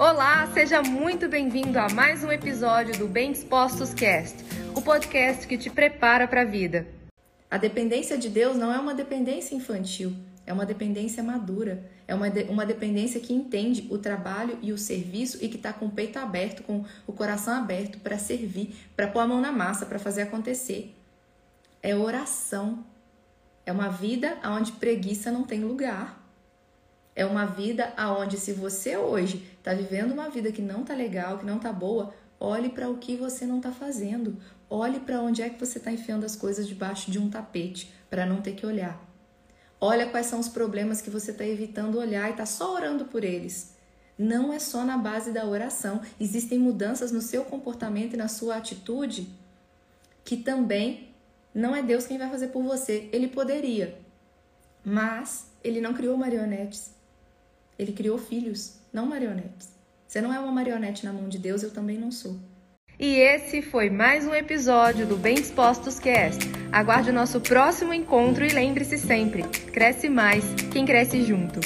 Olá, seja muito bem-vindo a mais um episódio do Bem Dispostos Cast, o podcast que te prepara para a vida. A dependência de Deus não é uma dependência infantil, é uma dependência madura, é uma, de, uma dependência que entende o trabalho e o serviço e que está com o peito aberto, com o coração aberto para servir, para pôr a mão na massa, para fazer acontecer. É oração. É uma vida onde preguiça não tem lugar. É uma vida aonde se você hoje está vivendo uma vida que não tá legal, que não tá boa, olhe para o que você não está fazendo. Olhe para onde é que você está enfiando as coisas debaixo de um tapete para não ter que olhar. Olha quais são os problemas que você está evitando olhar e está só orando por eles. Não é só na base da oração. Existem mudanças no seu comportamento e na sua atitude que também não é Deus quem vai fazer por você. Ele poderia, mas ele não criou marionetes. Ele criou filhos, não marionetes. Você não é uma marionete na mão de Deus, eu também não sou. E esse foi mais um episódio do Bem Dispostos Cast. Aguarde o nosso próximo encontro e lembre-se sempre: cresce mais quem cresce junto.